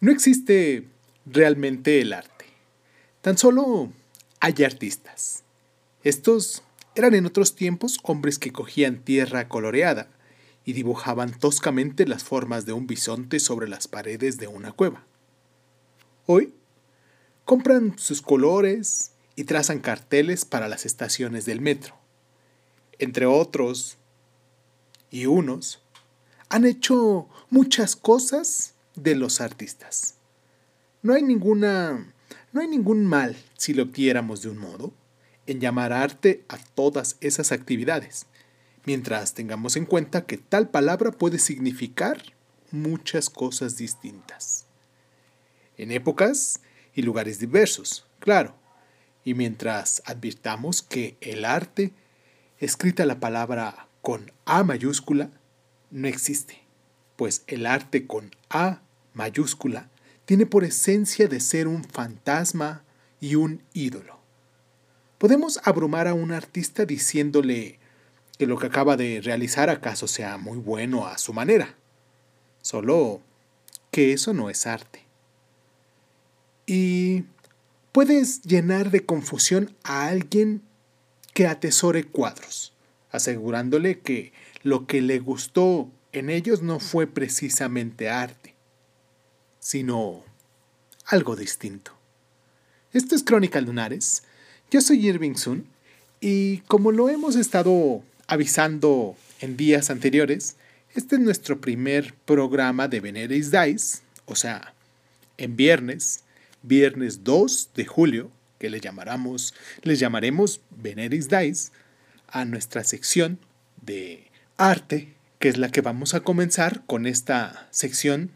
No existe realmente el arte. Tan solo hay artistas. Estos eran en otros tiempos hombres que cogían tierra coloreada y dibujaban toscamente las formas de un bisonte sobre las paredes de una cueva. Hoy compran sus colores y trazan carteles para las estaciones del metro. Entre otros, y unos, han hecho muchas cosas de los artistas. No hay ninguna no hay ningún mal si lo quiéramos de un modo en llamar arte a todas esas actividades, mientras tengamos en cuenta que tal palabra puede significar muchas cosas distintas. En épocas y lugares diversos, claro, y mientras advirtamos que el arte, escrita la palabra con A mayúscula, no existe, pues el arte con A mayúscula tiene por esencia de ser un fantasma y un ídolo. Podemos abrumar a un artista diciéndole que lo que acaba de realizar acaso sea muy bueno a su manera, solo que eso no es arte. Y puedes llenar de confusión a alguien que atesore cuadros, asegurándole que lo que le gustó en ellos no fue precisamente arte, sino algo distinto. Esto es Crónica Lunares. Yo soy Irving Sun y como lo hemos estado avisando en días anteriores, este es nuestro primer programa de Veneris Dice, o sea, en viernes, viernes 2 de julio, que le llamaremos, les llamaremos Veneris Dice, a nuestra sección de arte, que es la que vamos a comenzar con esta sección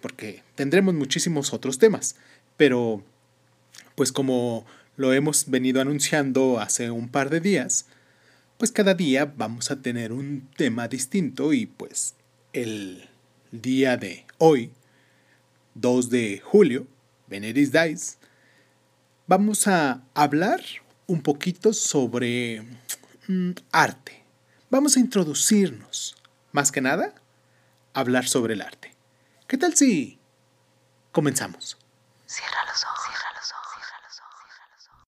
porque tendremos muchísimos otros temas, pero pues como lo hemos venido anunciando hace un par de días, pues cada día vamos a tener un tema distinto y pues el día de hoy, 2 de julio, Veneris Dice, vamos a hablar un poquito sobre mm, arte. Vamos a introducirnos, más que nada, a hablar sobre el arte. ¿Qué tal si comenzamos? Cierra los ojos, cierra los ojos, cierra los ojos, cierra los ojos.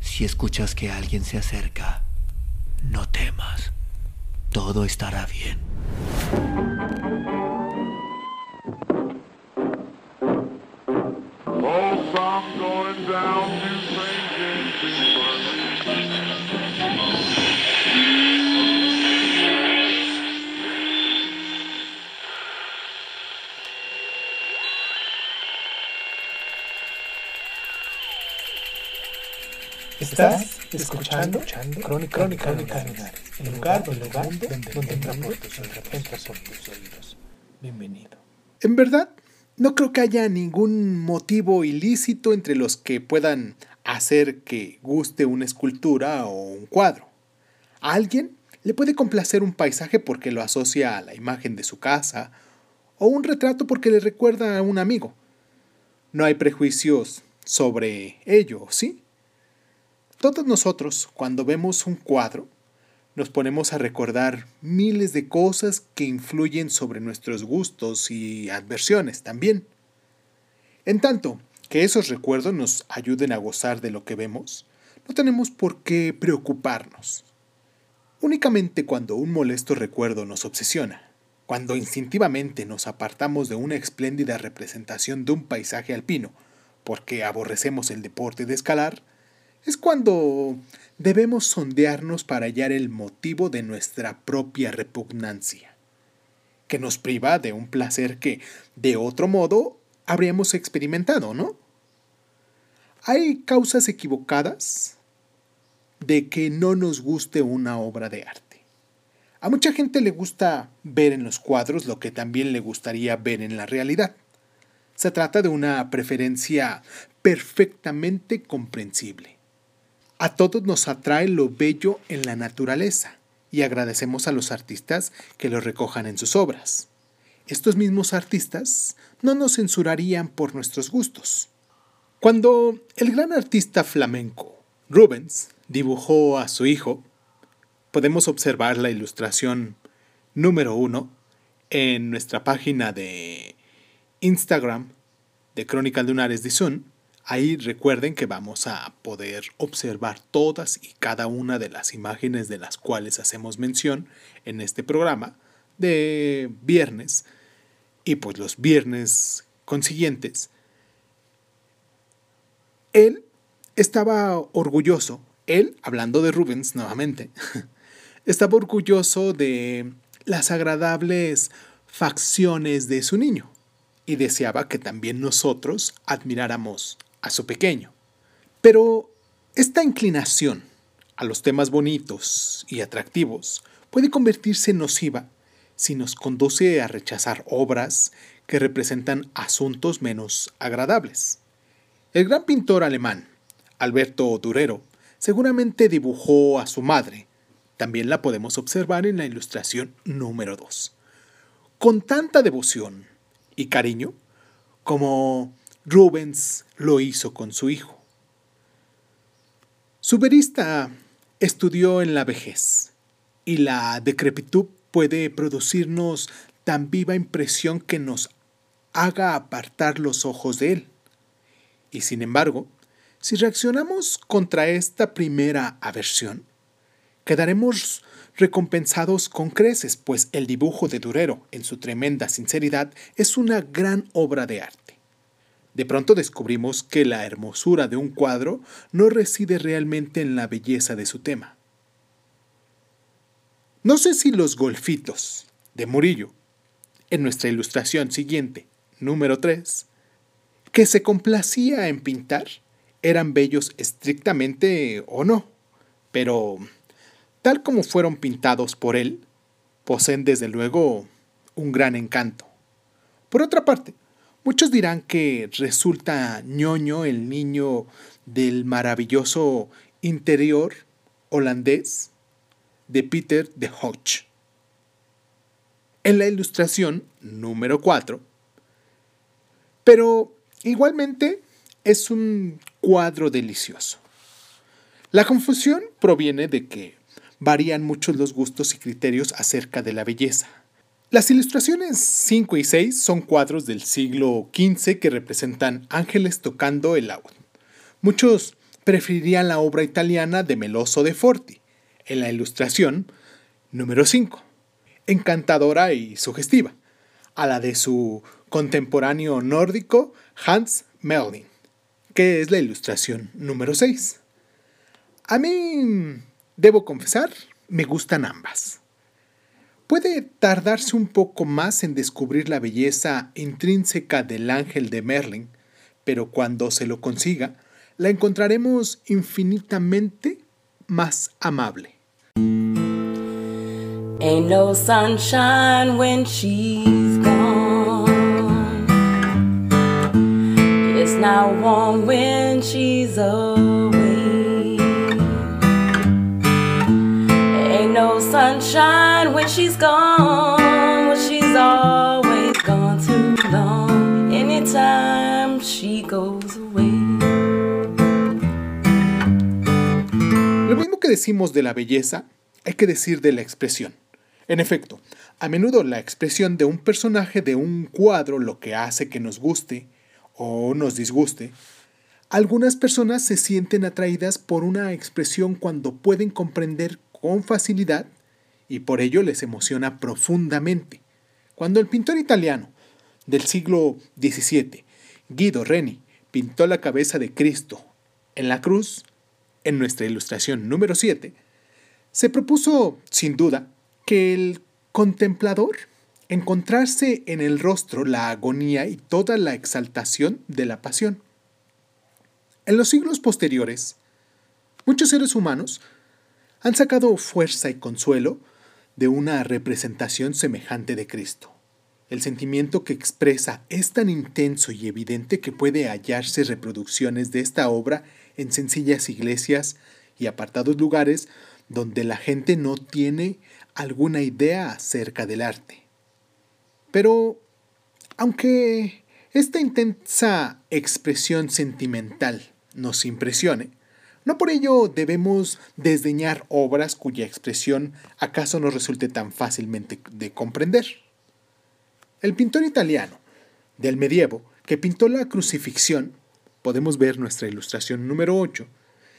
Si escuchas que alguien se acerca, no temas. Todo estará bien. Estás escuchando, Crónica, Crónica, el lugar donde el mundo entra por tus oídos. Bienvenido. En verdad, no creo que haya ningún motivo ilícito entre los que puedan hacer que guste una escultura o un cuadro. A alguien le puede complacer un paisaje porque lo asocia a la imagen de su casa o un retrato porque le recuerda a un amigo. No hay prejuicios sobre ello, ¿sí? Todos nosotros, cuando vemos un cuadro, nos ponemos a recordar miles de cosas que influyen sobre nuestros gustos y adversiones también. En tanto que esos recuerdos nos ayuden a gozar de lo que vemos, no tenemos por qué preocuparnos. Únicamente cuando un molesto recuerdo nos obsesiona, cuando instintivamente nos apartamos de una espléndida representación de un paisaje alpino, porque aborrecemos el deporte de escalar, es cuando debemos sondearnos para hallar el motivo de nuestra propia repugnancia, que nos priva de un placer que, de otro modo, habríamos experimentado, ¿no? Hay causas equivocadas de que no nos guste una obra de arte. A mucha gente le gusta ver en los cuadros lo que también le gustaría ver en la realidad. Se trata de una preferencia perfectamente comprensible. A todos nos atrae lo bello en la naturaleza y agradecemos a los artistas que lo recojan en sus obras. Estos mismos artistas no nos censurarían por nuestros gustos. Cuando el gran artista flamenco Rubens dibujó a su hijo, podemos observar la ilustración número uno en nuestra página de Instagram de Crónicas Lunares de Sun. Ahí recuerden que vamos a poder observar todas y cada una de las imágenes de las cuales hacemos mención en este programa de viernes y pues los viernes consiguientes. Él estaba orgulloso, él, hablando de Rubens nuevamente, estaba orgulloso de las agradables facciones de su niño y deseaba que también nosotros admiráramos a su pequeño. Pero esta inclinación a los temas bonitos y atractivos puede convertirse en nociva si nos conduce a rechazar obras que representan asuntos menos agradables. El gran pintor alemán, Alberto Durero, seguramente dibujó a su madre. También la podemos observar en la ilustración número 2. Con tanta devoción y cariño como Rubens lo hizo con su hijo. Su verista estudió en la vejez y la decrepitud puede producirnos tan viva impresión que nos haga apartar los ojos de él. Y sin embargo, si reaccionamos contra esta primera aversión, quedaremos recompensados con creces, pues el dibujo de Durero, en su tremenda sinceridad, es una gran obra de arte. De pronto descubrimos que la hermosura de un cuadro no reside realmente en la belleza de su tema, no sé si los golfitos de Murillo, en nuestra ilustración siguiente, número 3, que se complacía en pintar, eran bellos estrictamente o no, pero tal como fueron pintados por él, poseen desde luego un gran encanto. Por otra parte, muchos dirán que resulta ñoño el niño del maravilloso interior holandés de Peter de Hodge. En la ilustración número 4, pero igualmente es un cuadro delicioso. La confusión proviene de que varían muchos los gustos y criterios acerca de la belleza. Las ilustraciones 5 y 6 son cuadros del siglo XV que representan ángeles tocando el laúd. Muchos preferirían la obra italiana de Meloso de Forti, en la ilustración número 5, encantadora y sugestiva, a la de su contemporáneo nórdico Hans Melding, que es la ilustración número 6. A mí, debo confesar, me gustan ambas. Puede tardarse un poco más en descubrir la belleza intrínseca del ángel de Merlin, pero cuando se lo consiga, la encontraremos infinitamente más amable. Ain't no sunshine when she's gone. It's not warm when she's away. Sunshine when she's gone. She's always. Anytime she goes away. Lo mismo que decimos de la belleza, hay que decir de la expresión. En efecto, a menudo la expresión de un personaje de un cuadro lo que hace que nos guste o nos disguste. Algunas personas se sienten atraídas por una expresión cuando pueden comprender con facilidad y por ello les emociona profundamente. Cuando el pintor italiano del siglo XVII, Guido Reni, pintó la cabeza de Cristo en la cruz, en nuestra ilustración número 7, se propuso, sin duda, que el contemplador encontrarse en el rostro la agonía y toda la exaltación de la pasión. En los siglos posteriores, muchos seres humanos han sacado fuerza y consuelo de una representación semejante de Cristo. El sentimiento que expresa es tan intenso y evidente que puede hallarse reproducciones de esta obra en sencillas iglesias y apartados lugares donde la gente no tiene alguna idea acerca del arte. Pero, aunque esta intensa expresión sentimental nos impresione, no por ello debemos desdeñar obras cuya expresión acaso no resulte tan fácilmente de comprender. El pintor italiano del medievo que pintó la crucifixión, podemos ver nuestra ilustración número 8,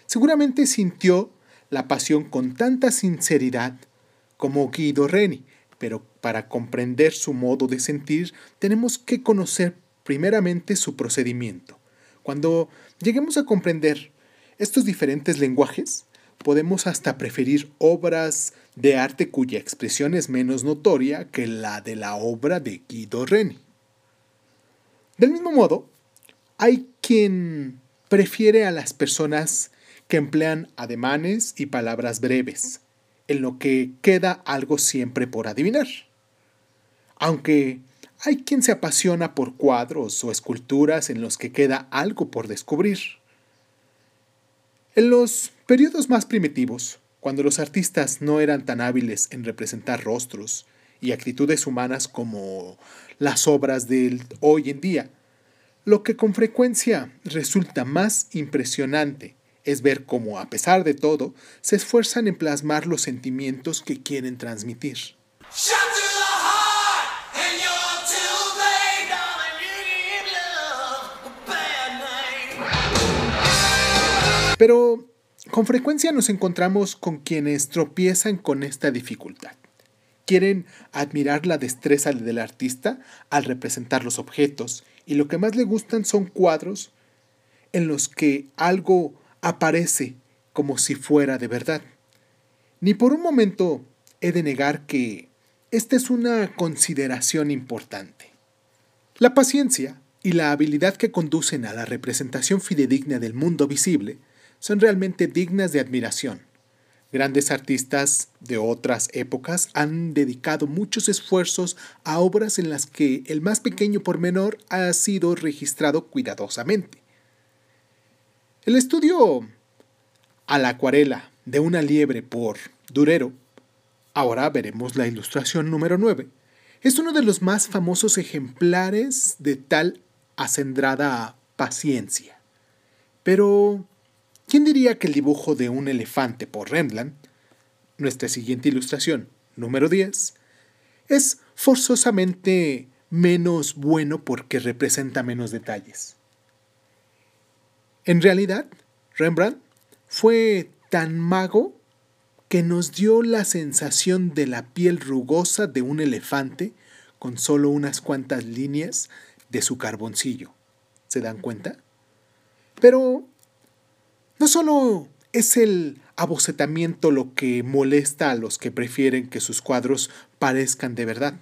seguramente sintió la pasión con tanta sinceridad como Guido Reni, pero para comprender su modo de sentir tenemos que conocer primeramente su procedimiento. Cuando lleguemos a comprender estos diferentes lenguajes, podemos hasta preferir obras de arte cuya expresión es menos notoria que la de la obra de Guido Reni. Del mismo modo, hay quien prefiere a las personas que emplean ademanes y palabras breves, en lo que queda algo siempre por adivinar. Aunque hay quien se apasiona por cuadros o esculturas en los que queda algo por descubrir. En los periodos más primitivos, cuando los artistas no eran tan hábiles en representar rostros y actitudes humanas como las obras del hoy en día. Lo que con frecuencia resulta más impresionante es ver cómo, a pesar de todo, se esfuerzan en plasmar los sentimientos que quieren transmitir. Pero con frecuencia nos encontramos con quienes tropiezan con esta dificultad. Quieren admirar la destreza del artista al representar los objetos y lo que más le gustan son cuadros en los que algo aparece como si fuera de verdad. Ni por un momento he de negar que esta es una consideración importante. La paciencia y la habilidad que conducen a la representación fidedigna del mundo visible son realmente dignas de admiración. Grandes artistas de otras épocas han dedicado muchos esfuerzos a obras en las que el más pequeño pormenor ha sido registrado cuidadosamente. El estudio a la acuarela de una liebre por Durero, ahora veremos la ilustración número 9, es uno de los más famosos ejemplares de tal acendrada paciencia. Pero ¿Quién diría que el dibujo de un elefante por Rembrandt, nuestra siguiente ilustración, número 10, es forzosamente menos bueno porque representa menos detalles? En realidad, Rembrandt fue tan mago que nos dio la sensación de la piel rugosa de un elefante con solo unas cuantas líneas de su carboncillo. ¿Se dan cuenta? Pero no solo es el abocetamiento lo que molesta a los que prefieren que sus cuadros parezcan de verdad.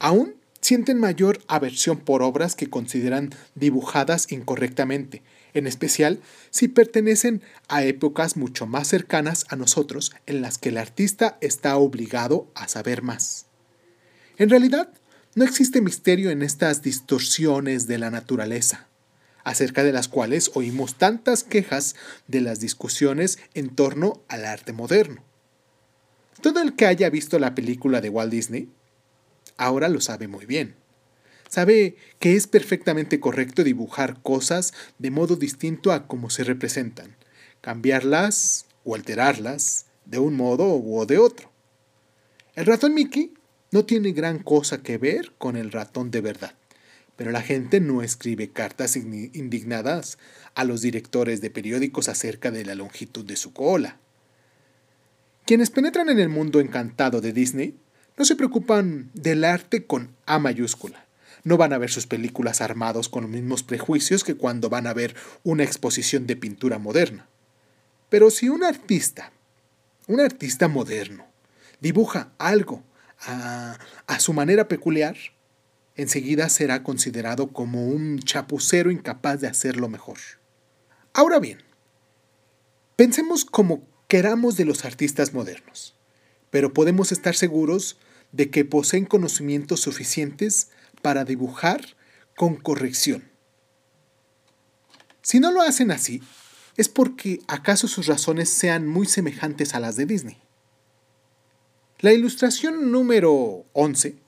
Aún sienten mayor aversión por obras que consideran dibujadas incorrectamente, en especial si pertenecen a épocas mucho más cercanas a nosotros en las que el artista está obligado a saber más. En realidad, no existe misterio en estas distorsiones de la naturaleza acerca de las cuales oímos tantas quejas de las discusiones en torno al arte moderno. Todo el que haya visto la película de Walt Disney ahora lo sabe muy bien. Sabe que es perfectamente correcto dibujar cosas de modo distinto a cómo se representan, cambiarlas o alterarlas de un modo o de otro. El ratón Mickey no tiene gran cosa que ver con el ratón de verdad. Pero la gente no escribe cartas indignadas a los directores de periódicos acerca de la longitud de su cola. Quienes penetran en el mundo encantado de Disney no se preocupan del arte con A mayúscula. No van a ver sus películas armados con los mismos prejuicios que cuando van a ver una exposición de pintura moderna. Pero si un artista, un artista moderno, dibuja algo a, a su manera peculiar, enseguida será considerado como un chapucero incapaz de hacerlo mejor. Ahora bien, pensemos como queramos de los artistas modernos, pero podemos estar seguros de que poseen conocimientos suficientes para dibujar con corrección. Si no lo hacen así, es porque acaso sus razones sean muy semejantes a las de Disney. La ilustración número 11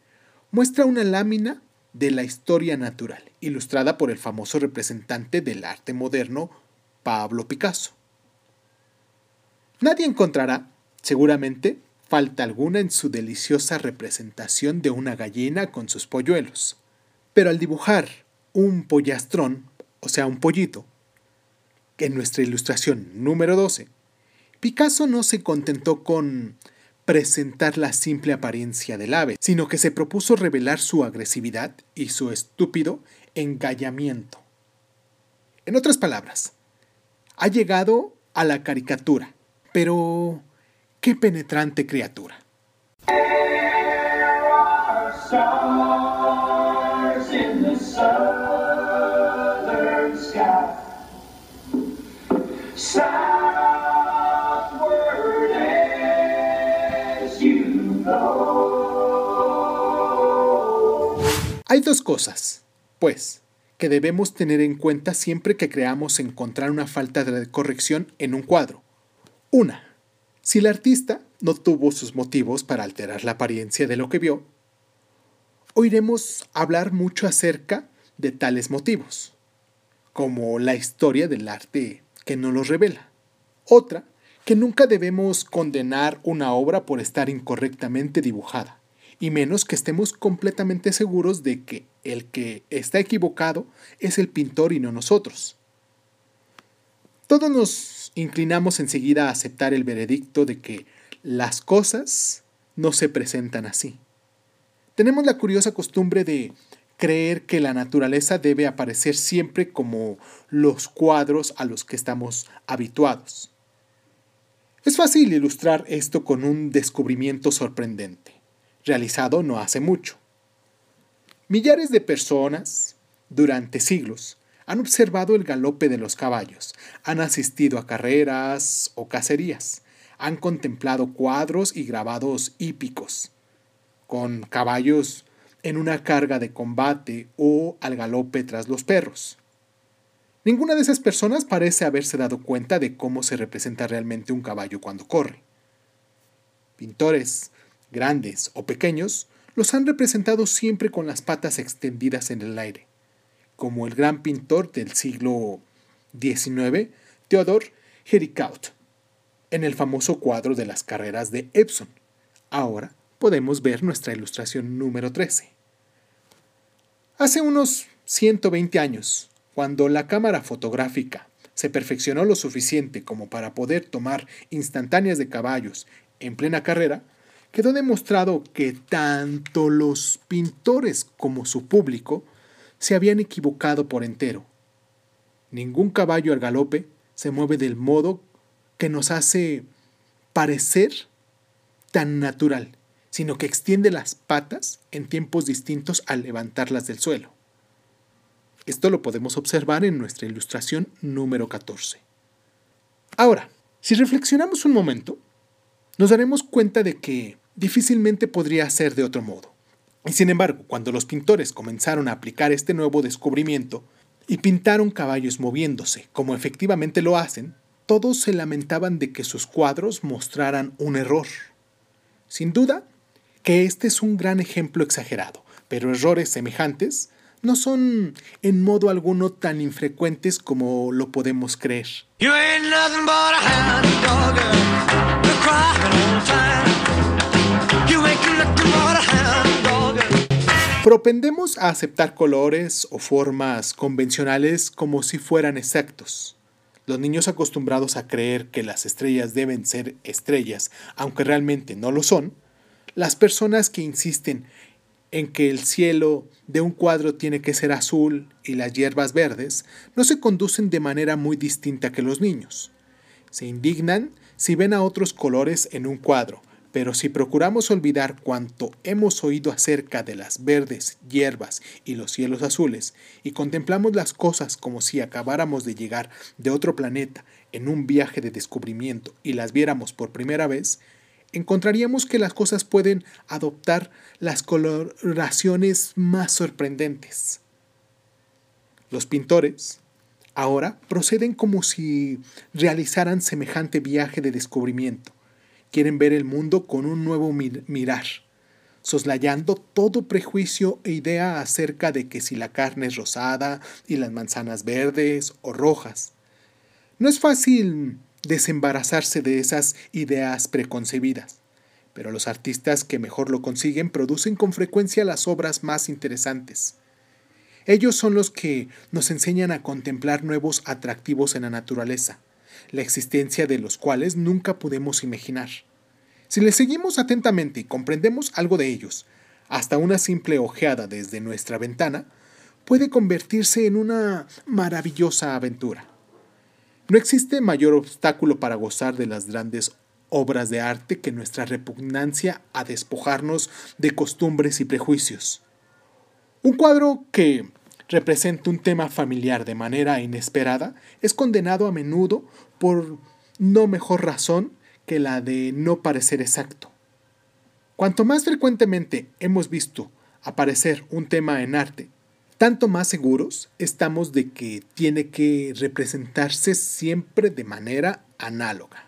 muestra una lámina de la historia natural, ilustrada por el famoso representante del arte moderno, Pablo Picasso. Nadie encontrará, seguramente, falta alguna en su deliciosa representación de una gallina con sus polluelos. Pero al dibujar un pollastrón, o sea, un pollito, en nuestra ilustración número 12, Picasso no se contentó con presentar la simple apariencia del ave, sino que se propuso revelar su agresividad y su estúpido engallamiento. En otras palabras, ha llegado a la caricatura, pero qué penetrante criatura. Dos cosas, pues, que debemos tener en cuenta siempre que creamos encontrar una falta de corrección en un cuadro. Una, si el artista no tuvo sus motivos para alterar la apariencia de lo que vio, oiremos hablar mucho acerca de tales motivos, como la historia del arte que no los revela. Otra, que nunca debemos condenar una obra por estar incorrectamente dibujada y menos que estemos completamente seguros de que el que está equivocado es el pintor y no nosotros. Todos nos inclinamos enseguida a aceptar el veredicto de que las cosas no se presentan así. Tenemos la curiosa costumbre de creer que la naturaleza debe aparecer siempre como los cuadros a los que estamos habituados. Es fácil ilustrar esto con un descubrimiento sorprendente realizado no hace mucho. Millares de personas, durante siglos, han observado el galope de los caballos, han asistido a carreras o cacerías, han contemplado cuadros y grabados hípicos, con caballos en una carga de combate o al galope tras los perros. Ninguna de esas personas parece haberse dado cuenta de cómo se representa realmente un caballo cuando corre. Pintores, grandes o pequeños, los han representado siempre con las patas extendidas en el aire, como el gran pintor del siglo XIX, Theodore Hericaut, en el famoso cuadro de las carreras de Epson. Ahora podemos ver nuestra ilustración número 13. Hace unos 120 años, cuando la cámara fotográfica se perfeccionó lo suficiente como para poder tomar instantáneas de caballos en plena carrera, quedó demostrado que tanto los pintores como su público se habían equivocado por entero. Ningún caballo al galope se mueve del modo que nos hace parecer tan natural, sino que extiende las patas en tiempos distintos al levantarlas del suelo. Esto lo podemos observar en nuestra ilustración número 14. Ahora, si reflexionamos un momento, nos daremos cuenta de que difícilmente podría ser de otro modo. Y sin embargo, cuando los pintores comenzaron a aplicar este nuevo descubrimiento y pintaron caballos moviéndose, como efectivamente lo hacen, todos se lamentaban de que sus cuadros mostraran un error. Sin duda, que este es un gran ejemplo exagerado, pero errores semejantes no son en modo alguno tan infrecuentes como lo podemos creer. Propendemos a aceptar colores o formas convencionales como si fueran exactos. Los niños acostumbrados a creer que las estrellas deben ser estrellas, aunque realmente no lo son, las personas que insisten en que el cielo de un cuadro tiene que ser azul y las hierbas verdes, no se conducen de manera muy distinta que los niños. Se indignan si ven a otros colores en un cuadro, pero si procuramos olvidar cuanto hemos oído acerca de las verdes hierbas y los cielos azules, y contemplamos las cosas como si acabáramos de llegar de otro planeta en un viaje de descubrimiento y las viéramos por primera vez, encontraríamos que las cosas pueden adoptar las coloraciones más sorprendentes. Los pintores ahora proceden como si realizaran semejante viaje de descubrimiento quieren ver el mundo con un nuevo mirar, soslayando todo prejuicio e idea acerca de que si la carne es rosada y las manzanas verdes o rojas. No es fácil desembarazarse de esas ideas preconcebidas, pero los artistas que mejor lo consiguen producen con frecuencia las obras más interesantes. Ellos son los que nos enseñan a contemplar nuevos atractivos en la naturaleza, la existencia de los cuales nunca podemos imaginar. Si les seguimos atentamente y comprendemos algo de ellos, hasta una simple ojeada desde nuestra ventana, puede convertirse en una maravillosa aventura. No existe mayor obstáculo para gozar de las grandes obras de arte que nuestra repugnancia a despojarnos de costumbres y prejuicios. Un cuadro que representa un tema familiar de manera inesperada es condenado a menudo por no mejor razón que la de no parecer exacto. Cuanto más frecuentemente hemos visto aparecer un tema en arte, tanto más seguros estamos de que tiene que representarse siempre de manera análoga.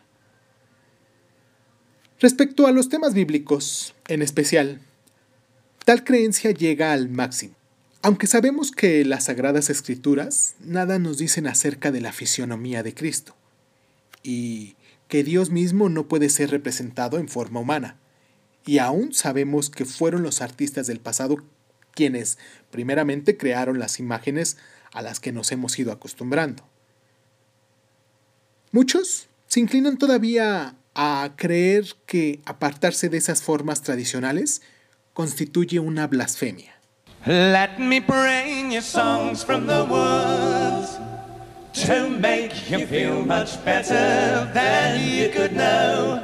Respecto a los temas bíblicos, en especial, tal creencia llega al máximo. Aunque sabemos que las Sagradas Escrituras nada nos dicen acerca de la fisionomía de Cristo, y que Dios mismo no puede ser representado en forma humana, y aún sabemos que fueron los artistas del pasado quienes primeramente crearon las imágenes a las que nos hemos ido acostumbrando. Muchos se inclinan todavía a creer que apartarse de esas formas tradicionales constituye una blasfemia. Let me bring you songs from the woods to make you feel much better than you could know.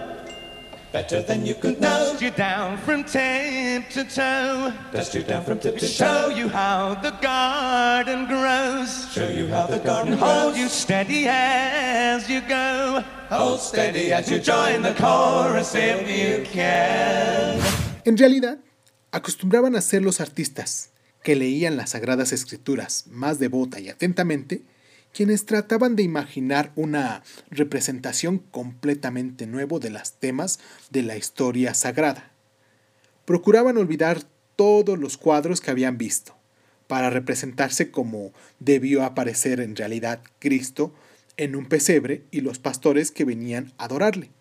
Better than you could know. Dust you down from tip to toe. Dust you down from tip to toe. Show you how the garden grows. Show you how the garden grows. Hold you steady as you go. Hold steady as you join the chorus if you can. En realidad, acostumbraban a ser los artistas que leían las sagradas escrituras más devota y atentamente quienes trataban de imaginar una representación completamente nueva de los temas de la historia sagrada. Procuraban olvidar todos los cuadros que habían visto, para representarse como debió aparecer en realidad Cristo en un pesebre y los pastores que venían a adorarle,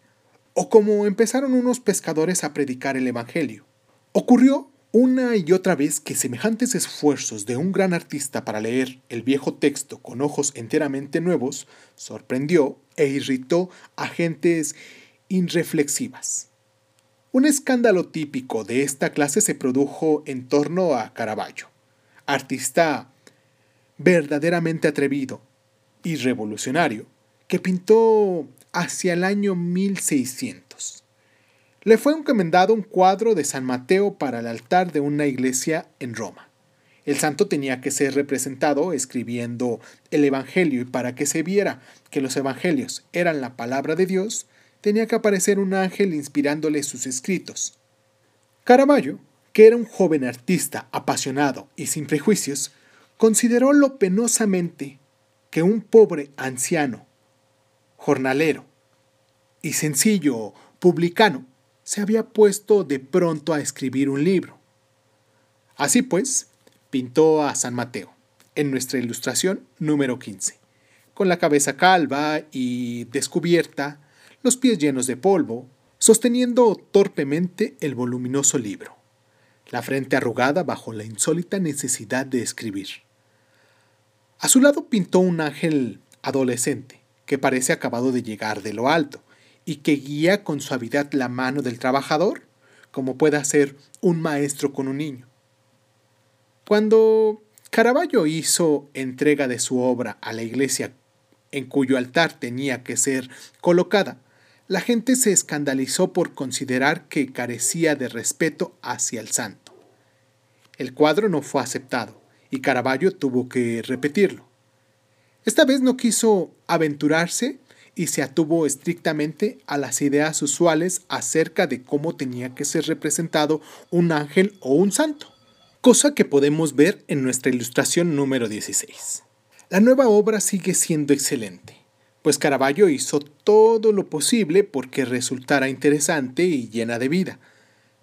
o como empezaron unos pescadores a predicar el Evangelio. Ocurrió una y otra vez que semejantes esfuerzos de un gran artista para leer el viejo texto con ojos enteramente nuevos sorprendió e irritó a gentes irreflexivas. Un escándalo típico de esta clase se produjo en torno a Caravaggio, artista verdaderamente atrevido y revolucionario, que pintó hacia el año 1600 le fue encomendado un cuadro de San Mateo para el altar de una iglesia en Roma. El santo tenía que ser representado escribiendo el Evangelio y para que se viera que los Evangelios eran la palabra de Dios, tenía que aparecer un ángel inspirándole sus escritos. Caravaggio, que era un joven artista apasionado y sin prejuicios, consideró lo penosamente que un pobre anciano, jornalero y sencillo publicano se había puesto de pronto a escribir un libro. Así pues, pintó a San Mateo, en nuestra ilustración número 15, con la cabeza calva y descubierta, los pies llenos de polvo, sosteniendo torpemente el voluminoso libro, la frente arrugada bajo la insólita necesidad de escribir. A su lado pintó un ángel adolescente, que parece acabado de llegar de lo alto, y que guía con suavidad la mano del trabajador, como puede hacer un maestro con un niño. Cuando Caravaggio hizo entrega de su obra a la iglesia en cuyo altar tenía que ser colocada, la gente se escandalizó por considerar que carecía de respeto hacia el santo. El cuadro no fue aceptado y Caravaggio tuvo que repetirlo. Esta vez no quiso aventurarse y se atuvo estrictamente a las ideas usuales acerca de cómo tenía que ser representado un ángel o un santo, cosa que podemos ver en nuestra ilustración número 16. La nueva obra sigue siendo excelente, pues Caravaggio hizo todo lo posible porque resultara interesante y llena de vida,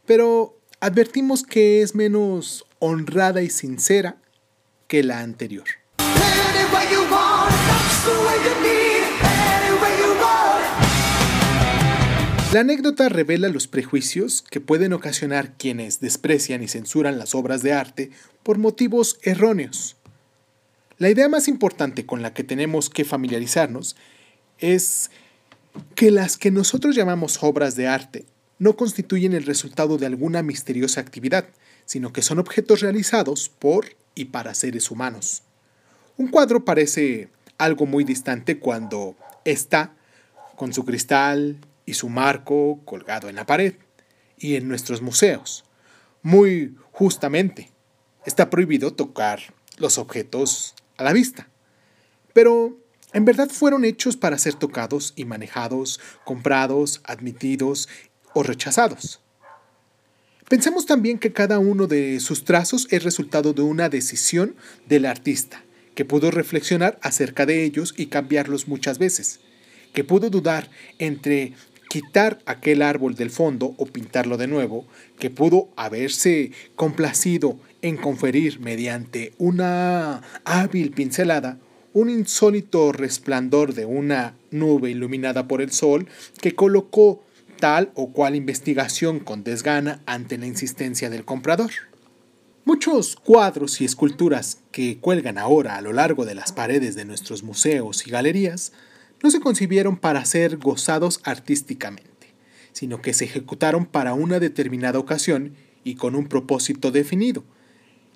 pero advertimos que es menos honrada y sincera que la anterior. La anécdota revela los prejuicios que pueden ocasionar quienes desprecian y censuran las obras de arte por motivos erróneos. La idea más importante con la que tenemos que familiarizarnos es que las que nosotros llamamos obras de arte no constituyen el resultado de alguna misteriosa actividad, sino que son objetos realizados por y para seres humanos. Un cuadro parece algo muy distante cuando está con su cristal y su marco colgado en la pared y en nuestros museos. Muy justamente, está prohibido tocar los objetos a la vista. Pero en verdad fueron hechos para ser tocados y manejados, comprados, admitidos o rechazados. Pensemos también que cada uno de sus trazos es resultado de una decisión del artista, que pudo reflexionar acerca de ellos y cambiarlos muchas veces, que pudo dudar entre quitar aquel árbol del fondo o pintarlo de nuevo, que pudo haberse complacido en conferir mediante una hábil pincelada un insólito resplandor de una nube iluminada por el sol que colocó tal o cual investigación con desgana ante la insistencia del comprador. Muchos cuadros y esculturas que cuelgan ahora a lo largo de las paredes de nuestros museos y galerías no se concibieron para ser gozados artísticamente, sino que se ejecutaron para una determinada ocasión y con un propósito definido,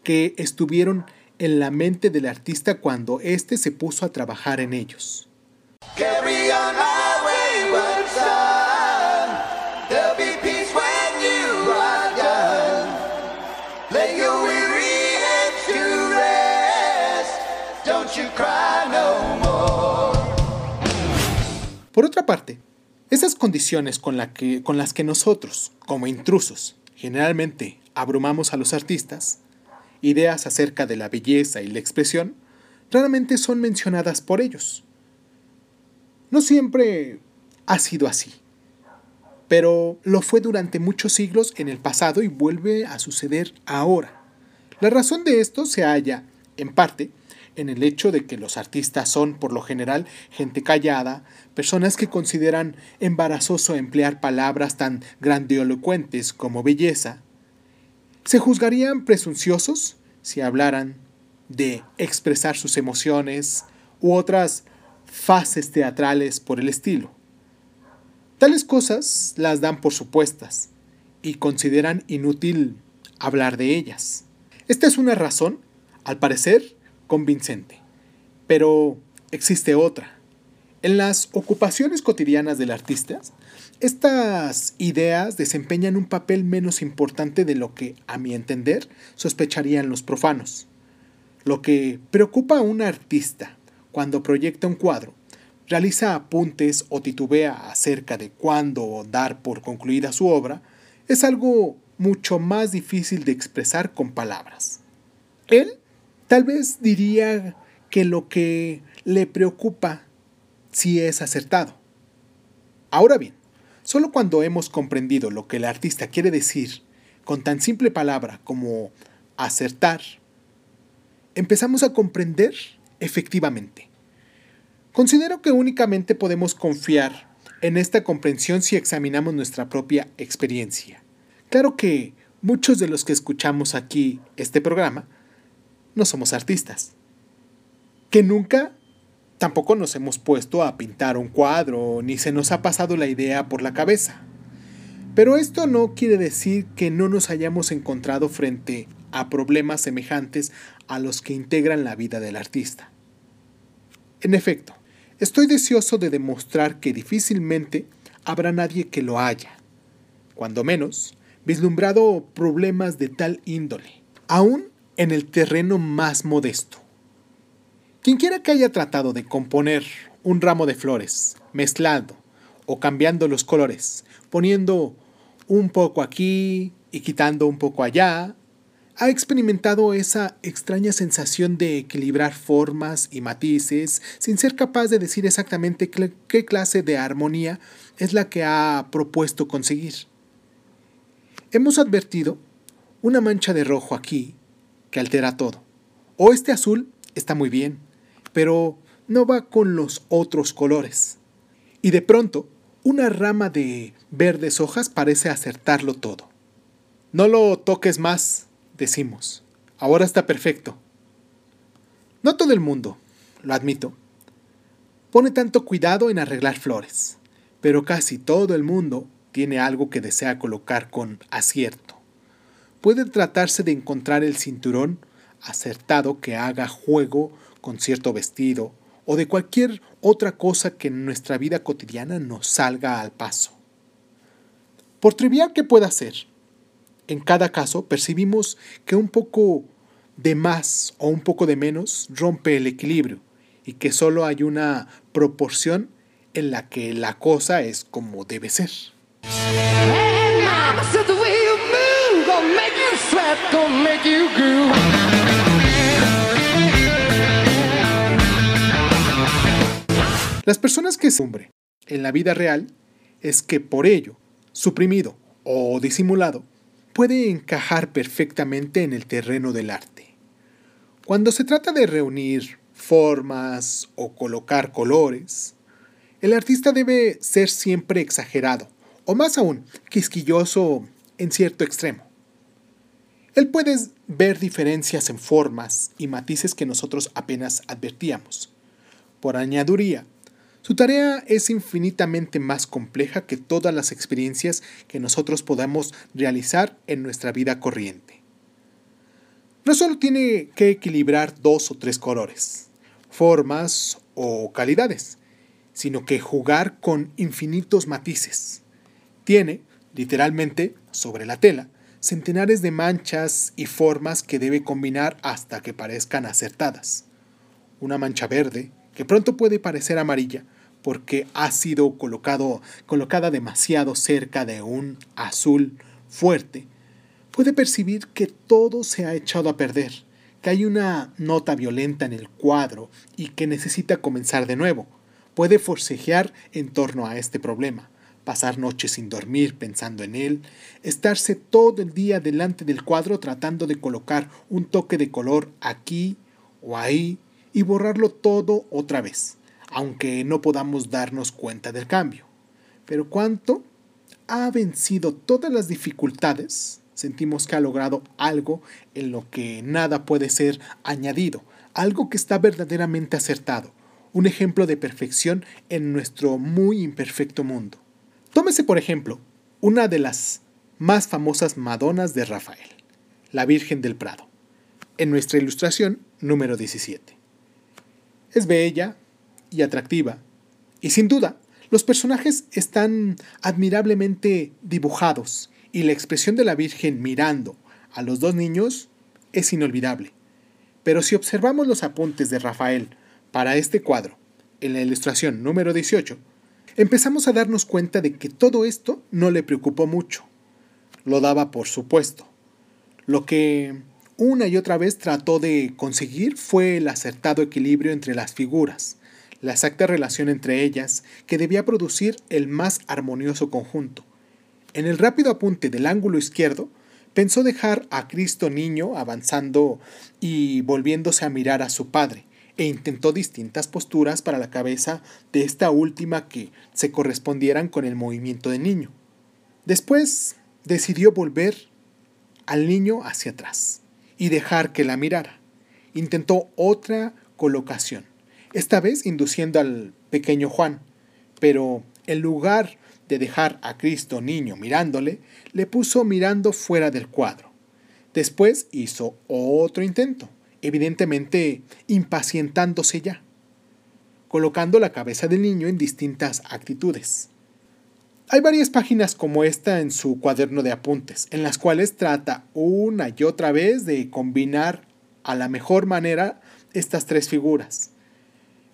que estuvieron en la mente del artista cuando éste se puso a trabajar en ellos. Por otra parte, esas condiciones con, con las que nosotros, como intrusos, generalmente abrumamos a los artistas, ideas acerca de la belleza y la expresión, raramente son mencionadas por ellos. No siempre ha sido así, pero lo fue durante muchos siglos en el pasado y vuelve a suceder ahora. La razón de esto se halla, en parte, en el hecho de que los artistas son, por lo general, gente callada, personas que consideran embarazoso emplear palabras tan grandilocuentes como belleza, se juzgarían presunciosos si hablaran de expresar sus emociones u otras fases teatrales por el estilo. Tales cosas las dan por supuestas y consideran inútil hablar de ellas. Esta es una razón, al parecer, convincente. Pero existe otra. En las ocupaciones cotidianas del artista, estas ideas desempeñan un papel menos importante de lo que, a mi entender, sospecharían los profanos. Lo que preocupa a un artista cuando proyecta un cuadro, realiza apuntes o titubea acerca de cuándo dar por concluida su obra, es algo mucho más difícil de expresar con palabras. Él tal vez diría que lo que le preocupa sí es acertado. Ahora bien, Solo cuando hemos comprendido lo que el artista quiere decir con tan simple palabra como acertar, empezamos a comprender efectivamente. Considero que únicamente podemos confiar en esta comprensión si examinamos nuestra propia experiencia. Claro que muchos de los que escuchamos aquí este programa no somos artistas, que nunca Tampoco nos hemos puesto a pintar un cuadro, ni se nos ha pasado la idea por la cabeza. Pero esto no quiere decir que no nos hayamos encontrado frente a problemas semejantes a los que integran la vida del artista. En efecto, estoy deseoso de demostrar que difícilmente habrá nadie que lo haya, cuando menos, vislumbrado problemas de tal índole, aún en el terreno más modesto. Quienquiera que haya tratado de componer un ramo de flores, mezclando o cambiando los colores, poniendo un poco aquí y quitando un poco allá, ha experimentado esa extraña sensación de equilibrar formas y matices sin ser capaz de decir exactamente qué clase de armonía es la que ha propuesto conseguir. Hemos advertido una mancha de rojo aquí que altera todo. O este azul está muy bien, pero no va con los otros colores. Y de pronto, una rama de verdes hojas parece acertarlo todo. No lo toques más, decimos. Ahora está perfecto. No todo el mundo, lo admito, pone tanto cuidado en arreglar flores, pero casi todo el mundo tiene algo que desea colocar con acierto. Puede tratarse de encontrar el cinturón acertado que haga juego con cierto vestido o de cualquier otra cosa que en nuestra vida cotidiana nos salga al paso. Por trivial que pueda ser, en cada caso percibimos que un poco de más o un poco de menos rompe el equilibrio y que solo hay una proporción en la que la cosa es como debe ser. Las personas que sumbre en la vida real es que por ello, suprimido o disimulado, puede encajar perfectamente en el terreno del arte. Cuando se trata de reunir formas o colocar colores. El artista debe ser siempre exagerado, o más aún, quisquilloso en cierto extremo. Él puede ver diferencias en formas y matices que nosotros apenas advertíamos. Por añaduría, su tarea es infinitamente más compleja que todas las experiencias que nosotros podamos realizar en nuestra vida corriente. No solo tiene que equilibrar dos o tres colores, formas o calidades, sino que jugar con infinitos matices. Tiene, literalmente, sobre la tela, centenares de manchas y formas que debe combinar hasta que parezcan acertadas. Una mancha verde, que pronto puede parecer amarilla, porque ha sido colocado, colocada demasiado cerca de un azul fuerte, puede percibir que todo se ha echado a perder que hay una nota violenta en el cuadro y que necesita comenzar de nuevo. Puede forcejear en torno a este problema, pasar noches sin dormir pensando en él, estarse todo el día delante del cuadro tratando de colocar un toque de color aquí o ahí y borrarlo todo otra vez, aunque no podamos darnos cuenta del cambio. Pero ¿cuánto ha vencido todas las dificultades sentimos que ha logrado algo en lo que nada puede ser añadido, algo que está verdaderamente acertado, un ejemplo de perfección en nuestro muy imperfecto mundo. Tómese por ejemplo una de las más famosas Madonas de Rafael, la Virgen del Prado, en nuestra ilustración número 17. Es bella y atractiva, y sin duda, los personajes están admirablemente dibujados y la expresión de la Virgen mirando a los dos niños es inolvidable. Pero si observamos los apuntes de Rafael para este cuadro, en la ilustración número 18, empezamos a darnos cuenta de que todo esto no le preocupó mucho. Lo daba por supuesto. Lo que una y otra vez trató de conseguir fue el acertado equilibrio entre las figuras, la exacta relación entre ellas que debía producir el más armonioso conjunto, en el rápido apunte del ángulo izquierdo, pensó dejar a Cristo niño avanzando y volviéndose a mirar a su padre, e intentó distintas posturas para la cabeza de esta última que se correspondieran con el movimiento del niño. Después decidió volver al niño hacia atrás y dejar que la mirara. Intentó otra colocación, esta vez induciendo al pequeño Juan, pero en lugar de dejar a Cristo niño mirándole, le puso mirando fuera del cuadro. Después hizo otro intento, evidentemente impacientándose ya, colocando la cabeza del niño en distintas actitudes. Hay varias páginas como esta en su cuaderno de apuntes, en las cuales trata una y otra vez de combinar a la mejor manera estas tres figuras.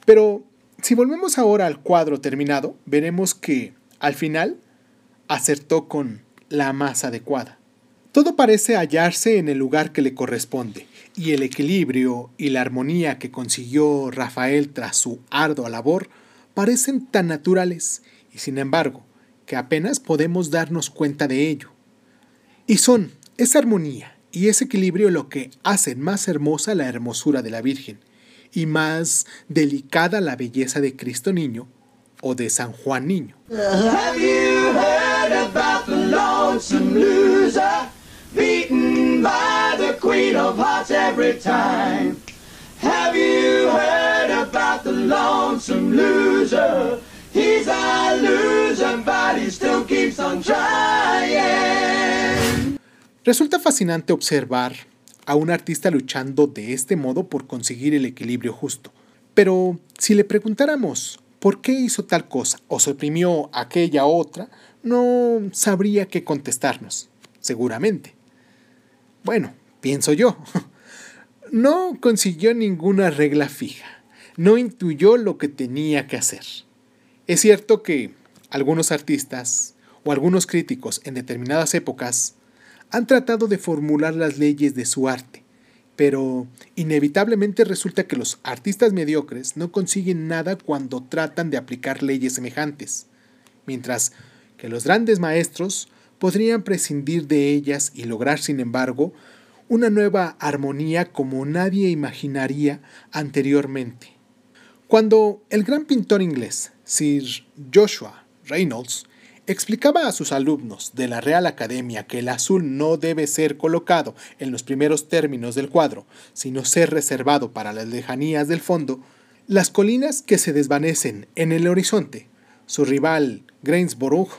Pero si volvemos ahora al cuadro terminado, veremos que al final, acertó con la más adecuada. Todo parece hallarse en el lugar que le corresponde, y el equilibrio y la armonía que consiguió Rafael tras su ardua labor parecen tan naturales, y sin embargo, que apenas podemos darnos cuenta de ello. Y son esa armonía y ese equilibrio lo que hacen más hermosa la hermosura de la Virgen, y más delicada la belleza de Cristo Niño o de San Juan Niño. Resulta fascinante observar a un artista luchando de este modo por conseguir el equilibrio justo. Pero si le preguntáramos por qué hizo tal cosa o suprimió aquella otra, no sabría qué contestarnos, seguramente. Bueno, pienso yo. No consiguió ninguna regla fija, no intuyó lo que tenía que hacer. Es cierto que algunos artistas o algunos críticos en determinadas épocas han tratado de formular las leyes de su arte, pero inevitablemente resulta que los artistas mediocres no consiguen nada cuando tratan de aplicar leyes semejantes, mientras que los grandes maestros podrían prescindir de ellas y lograr, sin embargo, una nueva armonía como nadie imaginaría anteriormente. Cuando el gran pintor inglés Sir Joshua Reynolds explicaba a sus alumnos de la Real Academia que el azul no debe ser colocado en los primeros términos del cuadro, sino ser reservado para las lejanías del fondo, las colinas que se desvanecen en el horizonte, su rival Gainsborough,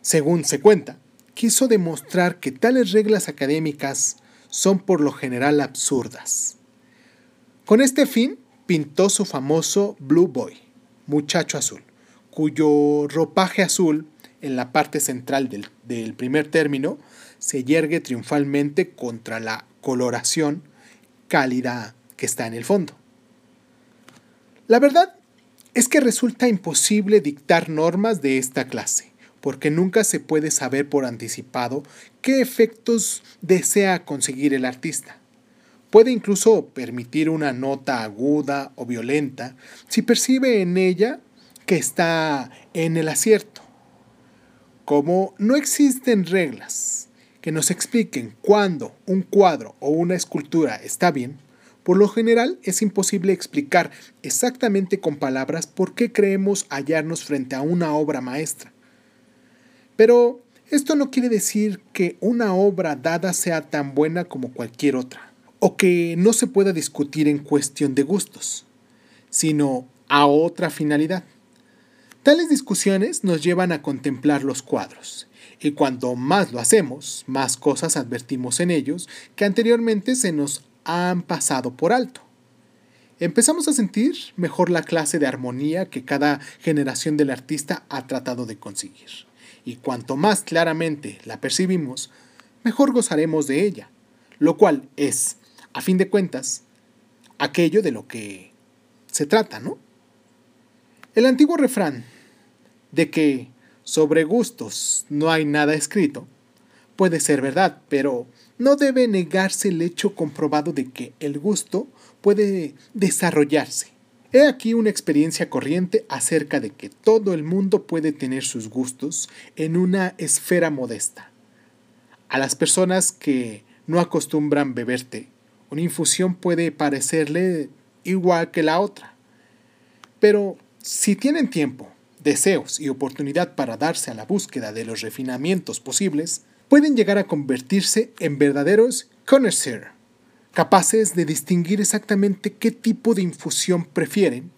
según se cuenta, quiso demostrar que tales reglas académicas son por lo general absurdas. Con este fin, pintó su famoso Blue Boy, muchacho azul, cuyo ropaje azul en la parte central del, del primer término se yergue triunfalmente contra la coloración cálida que está en el fondo. La verdad es que resulta imposible dictar normas de esta clase porque nunca se puede saber por anticipado qué efectos desea conseguir el artista. Puede incluso permitir una nota aguda o violenta si percibe en ella que está en el acierto. Como no existen reglas que nos expliquen cuándo un cuadro o una escultura está bien, por lo general es imposible explicar exactamente con palabras por qué creemos hallarnos frente a una obra maestra. Pero esto no quiere decir que una obra dada sea tan buena como cualquier otra, o que no se pueda discutir en cuestión de gustos, sino a otra finalidad. Tales discusiones nos llevan a contemplar los cuadros, y cuanto más lo hacemos, más cosas advertimos en ellos que anteriormente se nos han pasado por alto. Empezamos a sentir mejor la clase de armonía que cada generación del artista ha tratado de conseguir y cuanto más claramente la percibimos, mejor gozaremos de ella, lo cual es, a fin de cuentas, aquello de lo que se trata, ¿no? El antiguo refrán de que sobre gustos no hay nada escrito puede ser verdad, pero no debe negarse el hecho comprobado de que el gusto puede desarrollarse He aquí una experiencia corriente acerca de que todo el mundo puede tener sus gustos en una esfera modesta. A las personas que no acostumbran beber té, una infusión puede parecerle igual que la otra. Pero si tienen tiempo, deseos y oportunidad para darse a la búsqueda de los refinamientos posibles, pueden llegar a convertirse en verdaderos connoisseurs capaces de distinguir exactamente qué tipo de infusión prefieren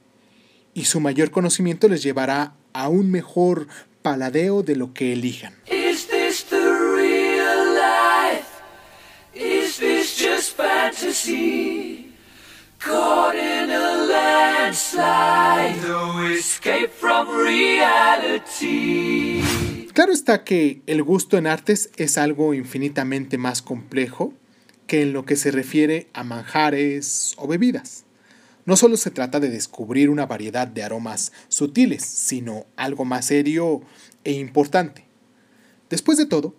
y su mayor conocimiento les llevará a un mejor paladeo de lo que elijan. Claro está que el gusto en artes es algo infinitamente más complejo que en lo que se refiere a manjares o bebidas. No solo se trata de descubrir una variedad de aromas sutiles, sino algo más serio e importante. Después de todo,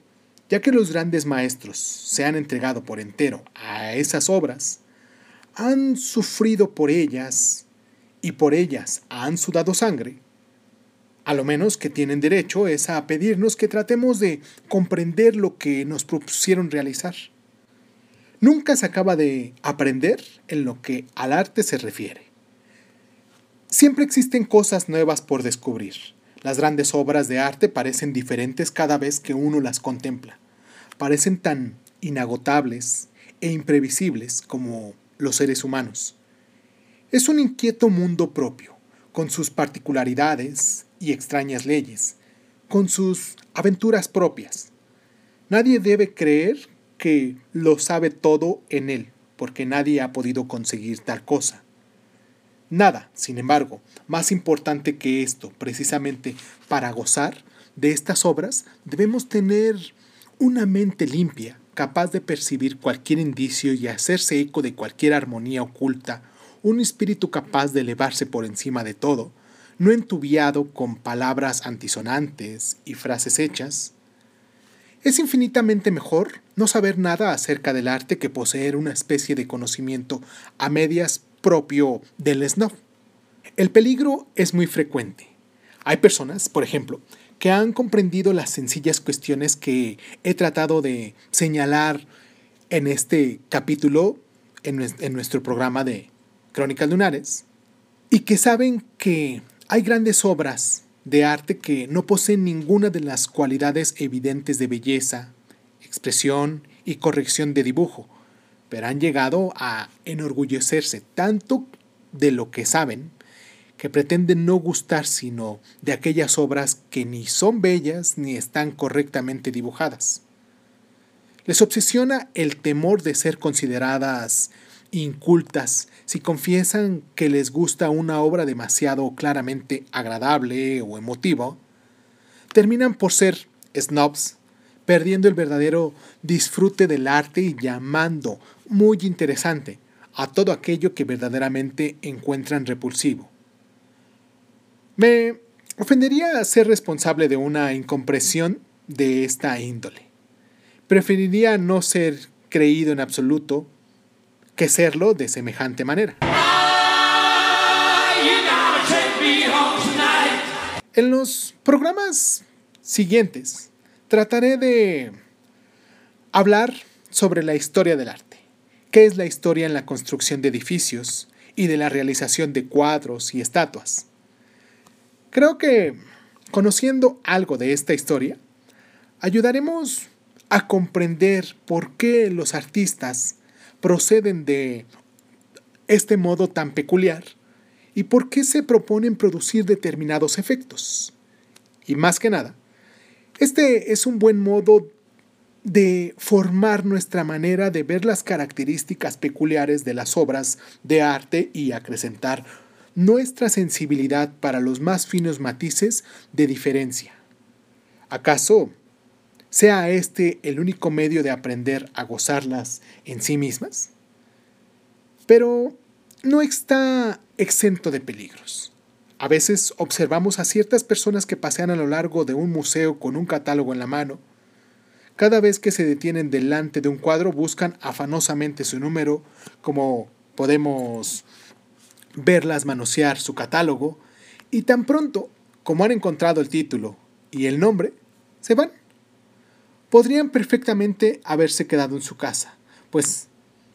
ya que los grandes maestros se han entregado por entero a esas obras, han sufrido por ellas y por ellas han sudado sangre, a lo menos que tienen derecho es a pedirnos que tratemos de comprender lo que nos propusieron realizar. Nunca se acaba de aprender en lo que al arte se refiere. Siempre existen cosas nuevas por descubrir. Las grandes obras de arte parecen diferentes cada vez que uno las contempla. Parecen tan inagotables e imprevisibles como los seres humanos. Es un inquieto mundo propio, con sus particularidades y extrañas leyes, con sus aventuras propias. Nadie debe creer que lo sabe todo en él, porque nadie ha podido conseguir tal cosa. Nada, sin embargo, más importante que esto, precisamente para gozar de estas obras, debemos tener una mente limpia, capaz de percibir cualquier indicio y hacerse eco de cualquier armonía oculta, un espíritu capaz de elevarse por encima de todo, no entubiado con palabras antisonantes y frases hechas. Es infinitamente mejor no saber nada acerca del arte que poseer una especie de conocimiento a medias propio del snob. El peligro es muy frecuente. Hay personas, por ejemplo, que han comprendido las sencillas cuestiones que he tratado de señalar en este capítulo, en, nuestro programa de Crónicas Lunares, y que saben que hay grandes obras de arte que no poseen ninguna de las cualidades evidentes de belleza, expresión y corrección de dibujo, pero han llegado a enorgullecerse tanto de lo que saben que pretenden no gustar sino de aquellas obras que ni son bellas ni están correctamente dibujadas. Les obsesiona el temor de ser consideradas incultas si confiesan que les gusta una obra demasiado claramente agradable o emotivo, terminan por ser snobs, perdiendo el verdadero disfrute del arte y llamando muy interesante a todo aquello que verdaderamente encuentran repulsivo. Me ofendería ser responsable de una incompresión de esta índole. Preferiría no ser creído en absoluto que serlo de semejante manera. En los programas siguientes trataré de hablar sobre la historia del arte. ¿Qué es la historia en la construcción de edificios y de la realización de cuadros y estatuas? Creo que conociendo algo de esta historia, ayudaremos a comprender por qué los artistas proceden de este modo tan peculiar y por qué se proponen producir determinados efectos. Y más que nada, este es un buen modo de formar nuestra manera de ver las características peculiares de las obras de arte y acrecentar nuestra sensibilidad para los más finos matices de diferencia. ¿Acaso sea este el único medio de aprender a gozarlas en sí mismas? Pero no está exento de peligros. A veces observamos a ciertas personas que pasean a lo largo de un museo con un catálogo en la mano. Cada vez que se detienen delante de un cuadro buscan afanosamente su número, como podemos verlas manosear su catálogo y tan pronto como han encontrado el título y el nombre, se van. Podrían perfectamente haberse quedado en su casa, pues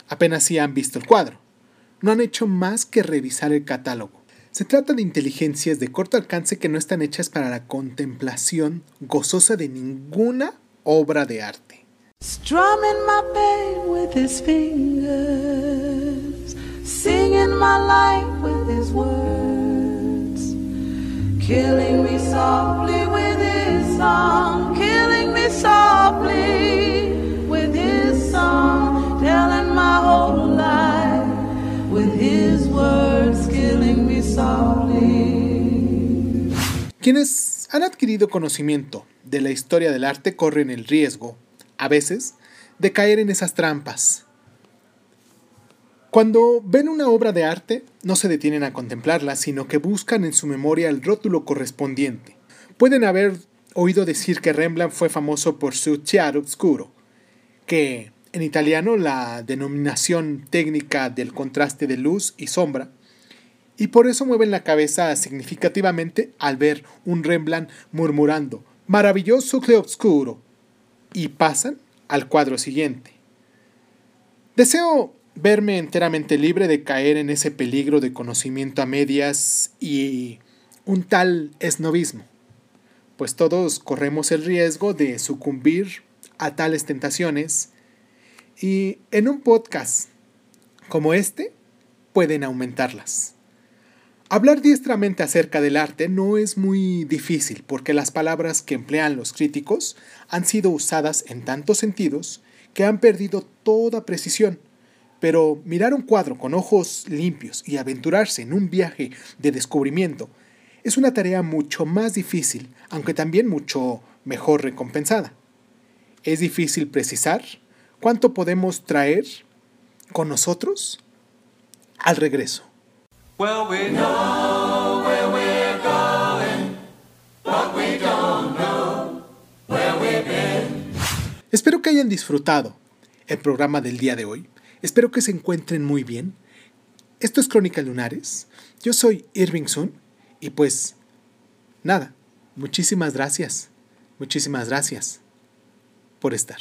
apenas si han visto el cuadro. No han hecho más que revisar el catálogo. Se trata de inteligencias de corto alcance que no están hechas para la contemplación gozosa de ninguna obra de arte. singing my life with his words, killing me softly with his song, killing me softly with his song, telling my whole life with his words, Quienes han adquirido conocimiento de la historia del arte corren el riesgo, a veces, de caer en esas trampas cuando ven una obra de arte, no se detienen a contemplarla, sino que buscan en su memoria el rótulo correspondiente. Pueden haber oído decir que Rembrandt fue famoso por su chiaro oscuro, que en italiano la denominación técnica del contraste de luz y sombra, y por eso mueven la cabeza significativamente al ver un Rembrandt murmurando maravilloso oscuro y pasan al cuadro siguiente. Deseo verme enteramente libre de caer en ese peligro de conocimiento a medias y un tal esnovismo, pues todos corremos el riesgo de sucumbir a tales tentaciones y en un podcast como este pueden aumentarlas. Hablar diestramente acerca del arte no es muy difícil porque las palabras que emplean los críticos han sido usadas en tantos sentidos que han perdido toda precisión. Pero mirar un cuadro con ojos limpios y aventurarse en un viaje de descubrimiento es una tarea mucho más difícil, aunque también mucho mejor recompensada. Es difícil precisar cuánto podemos traer con nosotros al regreso. Espero que hayan disfrutado el programa del día de hoy. Espero que se encuentren muy bien. Esto es Crónica Lunares. Yo soy Irving Sun y pues nada, muchísimas gracias. Muchísimas gracias por estar.